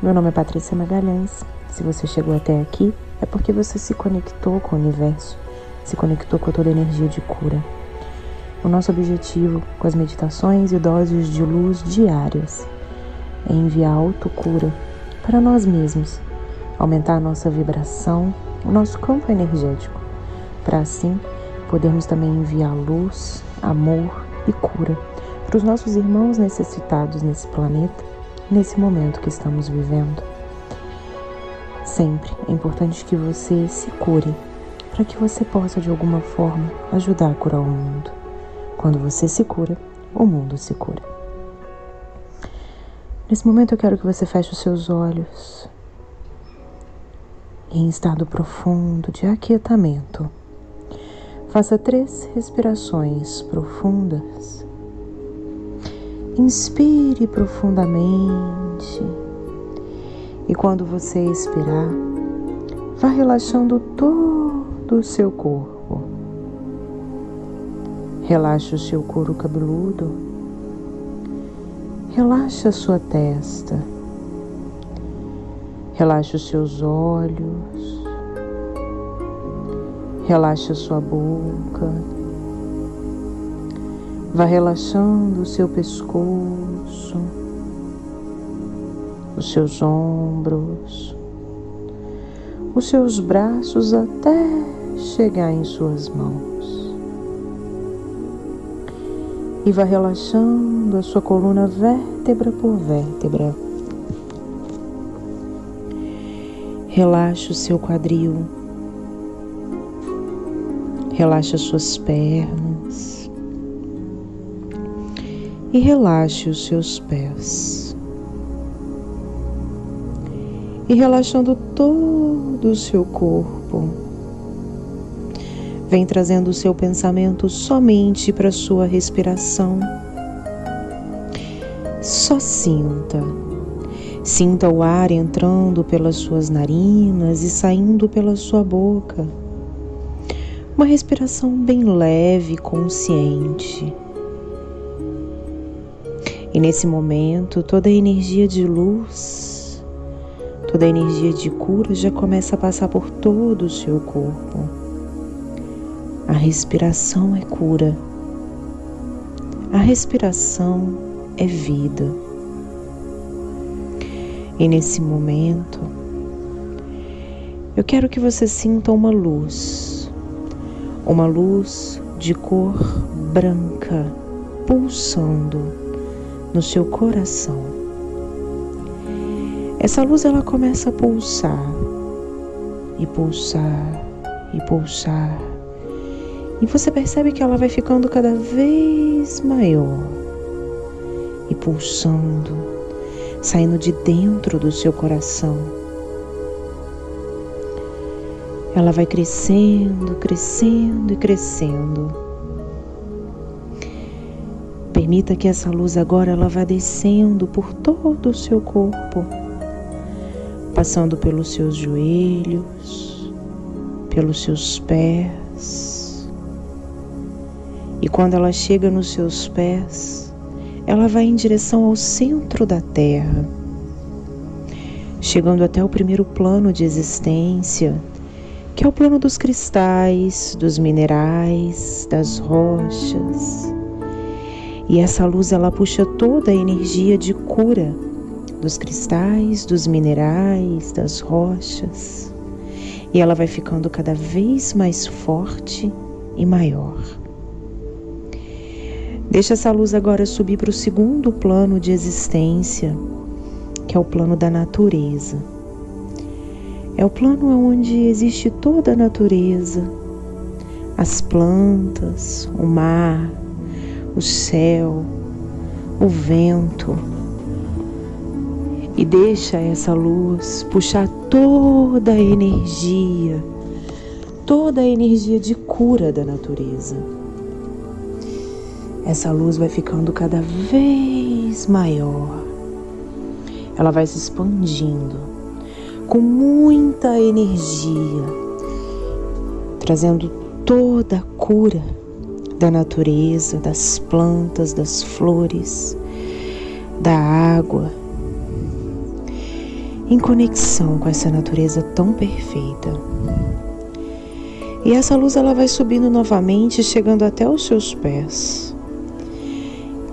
Meu nome é Patrícia Magalhães. Se você chegou até aqui, é porque você se conectou com o universo, se conectou com toda a energia de cura. O nosso objetivo com as meditações e doses de luz diárias é enviar autocura para nós mesmos, aumentar a nossa vibração, o nosso campo energético, para assim podermos também enviar luz, amor e cura para os nossos irmãos necessitados nesse planeta nesse momento que estamos vivendo. Sempre é importante que você se cure, para que você possa de alguma forma ajudar a curar o mundo. Quando você se cura, o mundo se cura. Nesse momento eu quero que você feche os seus olhos em estado profundo de aquietamento. Faça três respirações profundas Inspire profundamente. E quando você expirar, vá relaxando todo o seu corpo. Relaxe o seu couro cabeludo, relaxe a sua testa, relaxe os seus olhos, relaxe a sua boca Vá relaxando o seu pescoço, os seus ombros, os seus braços até chegar em suas mãos. E vá relaxando a sua coluna vértebra por vértebra. Relaxe o seu quadril. Relaxe as suas pernas e relaxe os seus pés. E relaxando todo o seu corpo, vem trazendo o seu pensamento somente para a sua respiração. Só sinta. Sinta o ar entrando pelas suas narinas e saindo pela sua boca. Uma respiração bem leve, consciente. E nesse momento, toda a energia de luz, toda a energia de cura já começa a passar por todo o seu corpo. A respiração é cura. A respiração é vida. E nesse momento, eu quero que você sinta uma luz, uma luz de cor branca pulsando no seu coração. Essa luz ela começa a pulsar e pulsar e pulsar. E você percebe que ela vai ficando cada vez maior e pulsando, saindo de dentro do seu coração. Ela vai crescendo, crescendo e crescendo Permita que essa luz agora ela vá descendo por todo o seu corpo, passando pelos seus joelhos, pelos seus pés. E quando ela chega nos seus pés, ela vai em direção ao centro da Terra, chegando até o primeiro plano de existência, que é o plano dos cristais, dos minerais, das rochas e essa luz ela puxa toda a energia de cura dos cristais, dos minerais, das rochas. E ela vai ficando cada vez mais forte e maior. Deixa essa luz agora subir para o segundo plano de existência, que é o plano da natureza. É o plano onde existe toda a natureza, as plantas, o mar, o céu, o vento. E deixa essa luz puxar toda a energia, toda a energia de cura da natureza. Essa luz vai ficando cada vez maior. Ela vai se expandindo com muita energia, trazendo toda a cura da natureza, das plantas, das flores, da água. em conexão com essa natureza tão perfeita. E essa luz ela vai subindo novamente, chegando até os seus pés.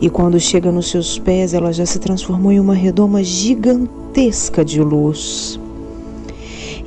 E quando chega nos seus pés, ela já se transformou em uma redoma gigantesca de luz.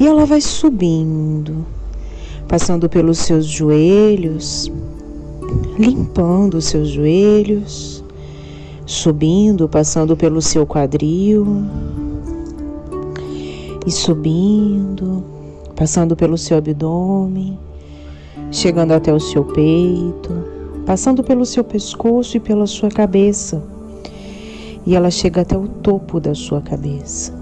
E ela vai subindo, passando pelos seus joelhos, limpando os seus joelhos, subindo, passando pelo seu quadril e subindo, passando pelo seu abdômen, chegando até o seu peito, passando pelo seu pescoço e pela sua cabeça. E ela chega até o topo da sua cabeça.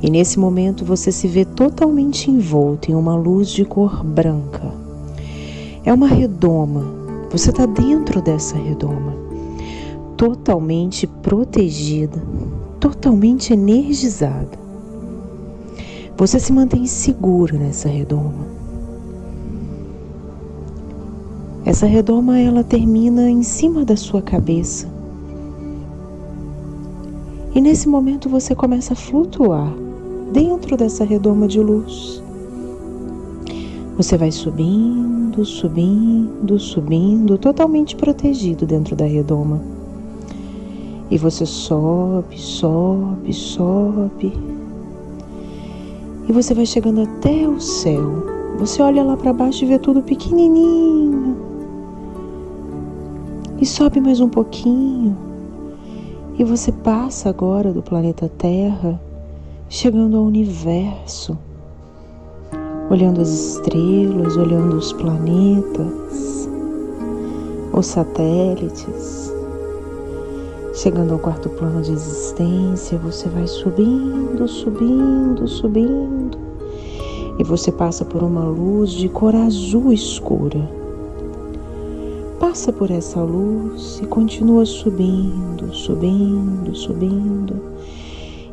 E nesse momento você se vê totalmente envolto em uma luz de cor branca. É uma redoma. Você está dentro dessa redoma, totalmente protegida, totalmente energizada. Você se mantém seguro nessa redoma. Essa redoma ela termina em cima da sua cabeça. E nesse momento você começa a flutuar dentro dessa redoma de luz. Você vai subindo, subindo, subindo, totalmente protegido dentro da redoma. E você sobe, sobe, sobe. E você vai chegando até o céu. Você olha lá para baixo e vê tudo pequenininho, e sobe mais um pouquinho. E você passa agora do planeta Terra, chegando ao universo, olhando as estrelas, olhando os planetas, os satélites. Chegando ao quarto plano de existência, você vai subindo, subindo, subindo. E você passa por uma luz de cor azul escura passa por essa luz e continua subindo, subindo, subindo.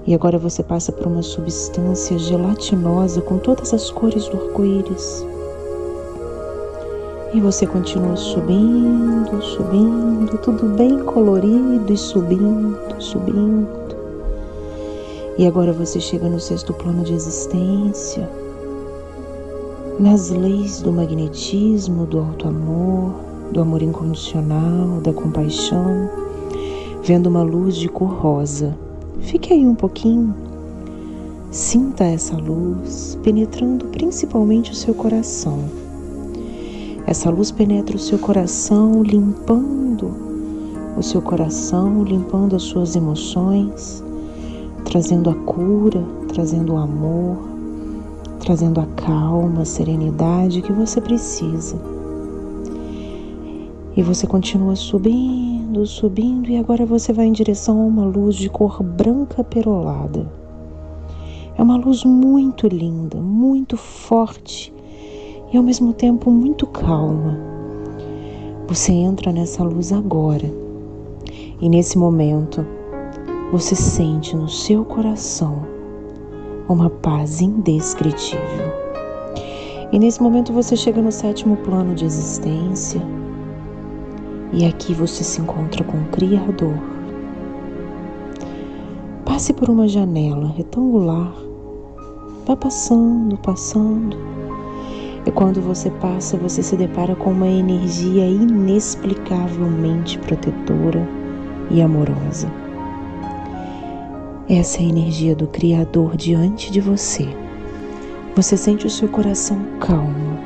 E agora você passa por uma substância gelatinosa com todas as cores do arco-íris. E você continua subindo, subindo, tudo bem colorido e subindo, subindo. E agora você chega no sexto plano de existência, nas leis do magnetismo, do alto amor, do amor incondicional, da compaixão, vendo uma luz de cor rosa. Fique aí um pouquinho. Sinta essa luz penetrando principalmente o seu coração. Essa luz penetra o seu coração, limpando o seu coração, limpando as suas emoções, trazendo a cura, trazendo o amor, trazendo a calma, a serenidade que você precisa. E você continua subindo, subindo, e agora você vai em direção a uma luz de cor branca perolada. É uma luz muito linda, muito forte e ao mesmo tempo muito calma. Você entra nessa luz agora, e nesse momento você sente no seu coração uma paz indescritível. E nesse momento você chega no sétimo plano de existência e aqui você se encontra com o Criador. Passe por uma janela retangular, vá passando, passando. E quando você passa, você se depara com uma energia inexplicavelmente protetora e amorosa. Essa é a energia do Criador diante de você. Você sente o seu coração calmo,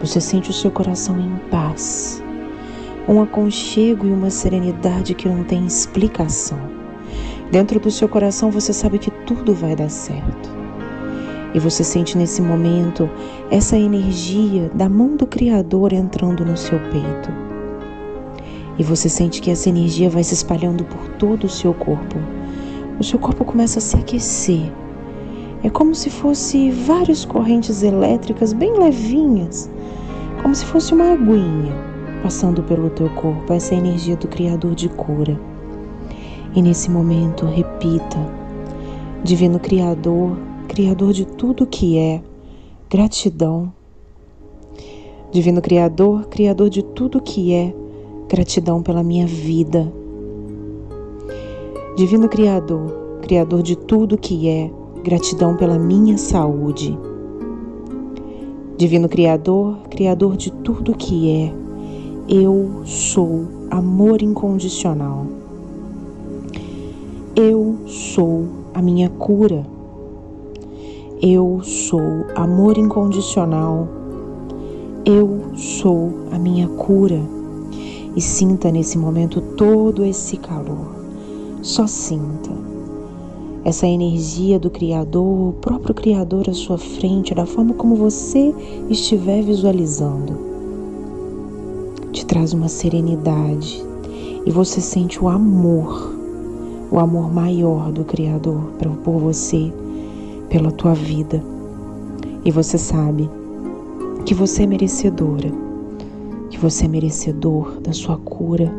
você sente o seu coração em paz um aconchego e uma serenidade que não tem explicação. Dentro do seu coração você sabe que tudo vai dar certo. E você sente nesse momento essa energia da mão do Criador entrando no seu peito. E você sente que essa energia vai se espalhando por todo o seu corpo. O seu corpo começa a se aquecer. É como se fosse várias correntes elétricas bem levinhas, como se fosse uma aguinha passando pelo teu corpo essa energia do Criador de cura. E nesse momento, repita: Divino Criador, Criador de tudo que é, gratidão. Divino Criador, Criador de tudo que é, gratidão pela minha vida. Divino Criador, Criador de tudo que é, gratidão pela minha saúde. Divino Criador, Criador de tudo que é, eu sou amor incondicional. Eu sou a minha cura. Eu sou amor incondicional. Eu sou a minha cura. E sinta nesse momento todo esse calor. Só sinta essa energia do Criador, o próprio Criador à sua frente, da forma como você estiver visualizando. Te traz uma serenidade e você sente o amor, o amor maior do Criador por você, pela tua vida. E você sabe que você é merecedora, que você é merecedor da sua cura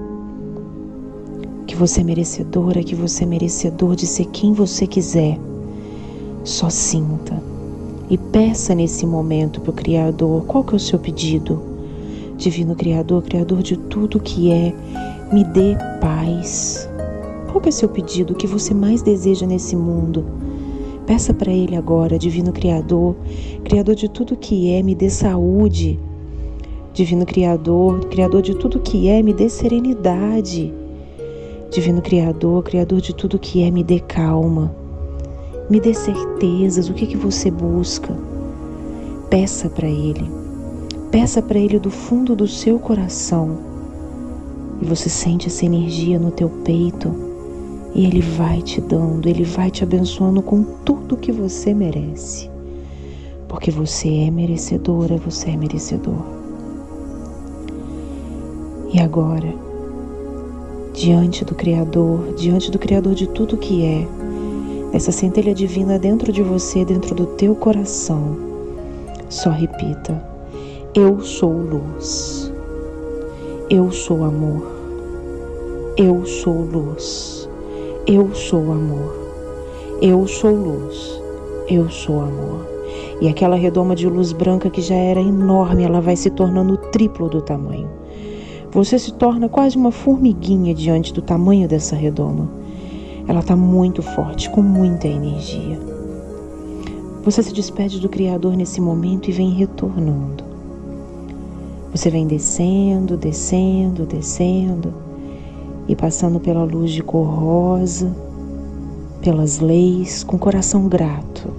que você é merecedora, que você é merecedor de ser quem você quiser. Só sinta e peça nesse momento para o Criador qual que é o seu pedido. Divino Criador, Criador de tudo que é, me dê paz. Qual é o seu pedido, o que você mais deseja nesse mundo? Peça para Ele agora, Divino Criador, Criador de tudo que é, me dê saúde. Divino Criador, Criador de tudo que é, me dê serenidade. Divino Criador, Criador de tudo que é, me dê calma, me dê certezas, o que, que você busca. Peça para Ele, peça para Ele do fundo do seu coração e você sente essa energia no teu peito e Ele vai te dando, Ele vai te abençoando com tudo que você merece, porque você é merecedora, você é merecedor. E agora, diante do Criador, diante do Criador de tudo que é, essa centelha divina dentro de você, dentro do teu coração. Só repita: Eu sou luz. Eu sou amor. Eu sou luz. Eu sou amor. Eu sou luz. Eu sou amor. E aquela redoma de luz branca que já era enorme, ela vai se tornando o triplo do tamanho. Você se torna quase uma formiguinha diante do tamanho dessa redoma. Ela está muito forte, com muita energia. Você se despede do Criador nesse momento e vem retornando. Você vem descendo, descendo, descendo e passando pela luz de cor rosa, pelas leis, com coração grato,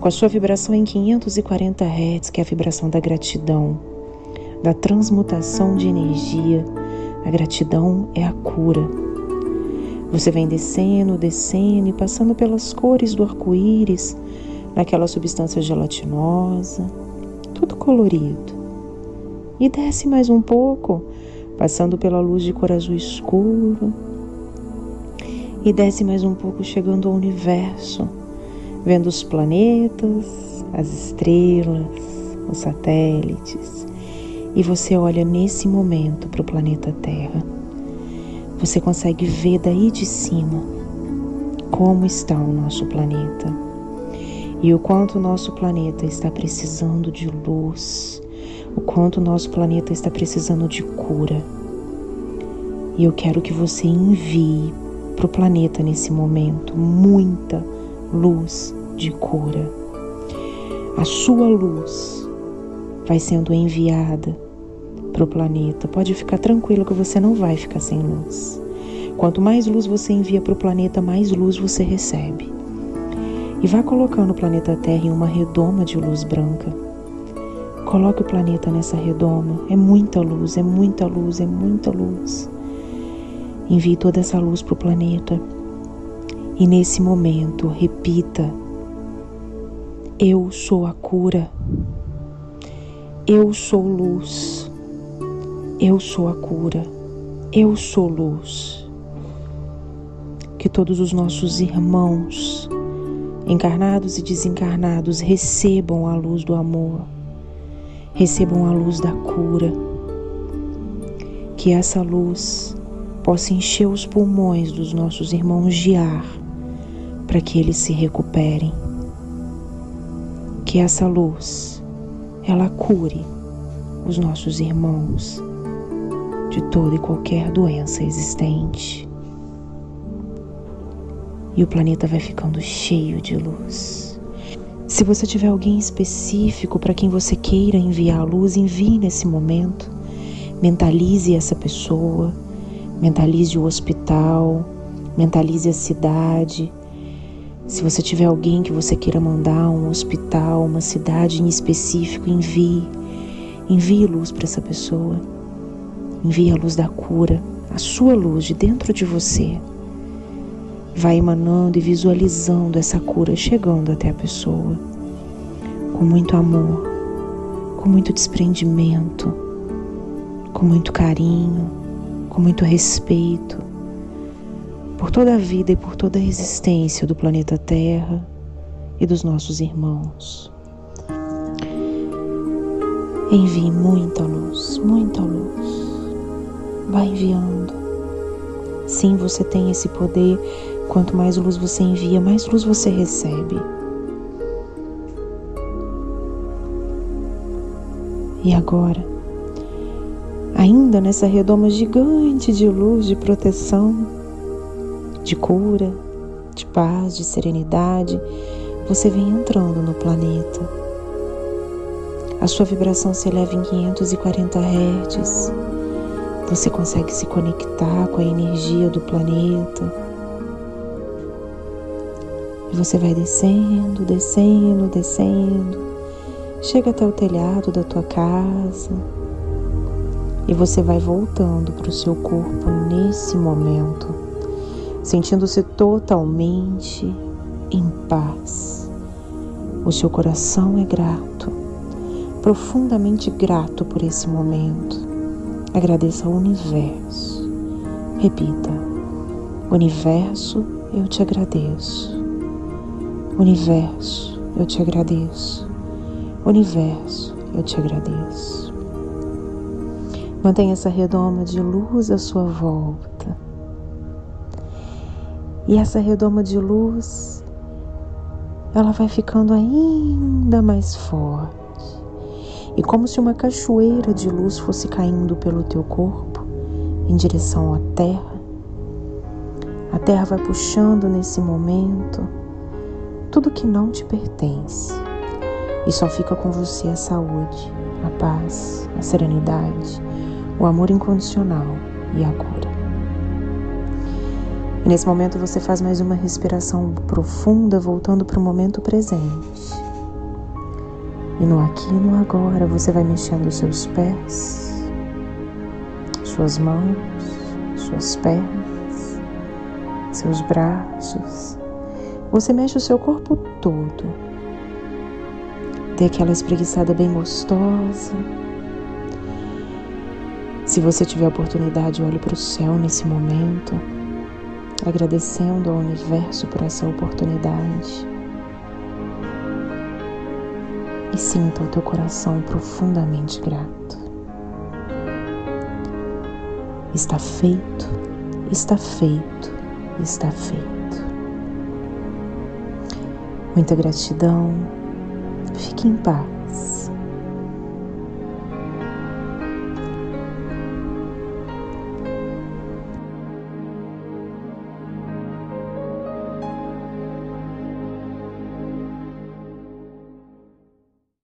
com a sua vibração em 540 Hz, que é a vibração da gratidão da transmutação de energia. A gratidão é a cura. Você vem descendo, descendo e passando pelas cores do arco-íris, naquela substância gelatinosa, tudo colorido. E desce mais um pouco, passando pela luz de cor azul escuro. E desce mais um pouco, chegando ao universo, vendo os planetas, as estrelas, os satélites. E você olha nesse momento para o planeta Terra, você consegue ver daí de cima como está o nosso planeta. E o quanto o nosso planeta está precisando de luz, o quanto o nosso planeta está precisando de cura. E eu quero que você envie para o planeta nesse momento muita luz de cura. A sua luz vai sendo enviada para o planeta. Pode ficar tranquilo que você não vai ficar sem luz. Quanto mais luz você envia para o planeta, mais luz você recebe. E vá colocando o planeta Terra em uma redoma de luz branca. Coloque o planeta nessa redoma. É muita luz, é muita luz, é muita luz. Envie toda essa luz para o planeta. E nesse momento, repita: Eu sou a cura. Eu sou luz. Eu sou a cura. Eu sou luz. Que todos os nossos irmãos, encarnados e desencarnados, recebam a luz do amor, recebam a luz da cura. Que essa luz possa encher os pulmões dos nossos irmãos de ar, para que eles se recuperem. Que essa luz ela cure os nossos irmãos de toda e qualquer doença existente. e o planeta vai ficando cheio de luz. Se você tiver alguém específico para quem você queira enviar a luz, envie nesse momento. Mentalize essa pessoa, mentalize o hospital, mentalize a cidade. Se você tiver alguém que você queira mandar um hospital, uma cidade em específico, envie. Envie luz para essa pessoa. Envie a luz da cura, a sua luz de dentro de você vai emanando e visualizando essa cura chegando até a pessoa, com muito amor, com muito desprendimento, com muito carinho, com muito respeito por toda a vida e por toda a existência do planeta Terra e dos nossos irmãos. Envie muita luz, muita luz. Vai enviando. Sim, você tem esse poder Quanto mais luz você envia, mais luz você recebe. E agora, ainda nessa redoma gigante de luz, de proteção, de cura, de paz, de serenidade, você vem entrando no planeta. A sua vibração se eleva em 540 Hz. Você consegue se conectar com a energia do planeta você vai descendo, descendo, descendo, chega até o telhado da tua casa e você vai voltando para o seu corpo nesse momento, sentindo-se totalmente em paz. O seu coração é grato, profundamente grato por esse momento. Agradeça ao universo. Repita: Universo, eu te agradeço. Universo, eu te agradeço. Universo, eu te agradeço. Mantenha essa redoma de luz à sua volta. E essa redoma de luz, ela vai ficando ainda mais forte. E como se uma cachoeira de luz fosse caindo pelo teu corpo em direção à terra, a terra vai puxando nesse momento tudo que não te pertence. E só fica com você a saúde, a paz, a serenidade, o amor incondicional e a cura. E nesse momento você faz mais uma respiração profunda, voltando para o momento presente. E no aqui e no agora você vai mexendo os seus pés, suas mãos, suas pernas, seus braços, você mexe o seu corpo todo. Dê aquela espreguiçada bem gostosa. Se você tiver oportunidade, olhe para o céu nesse momento, agradecendo ao universo por essa oportunidade. E sinta o teu coração profundamente grato. Está feito, está feito, está feito. Muita gratidão. Fique em paz.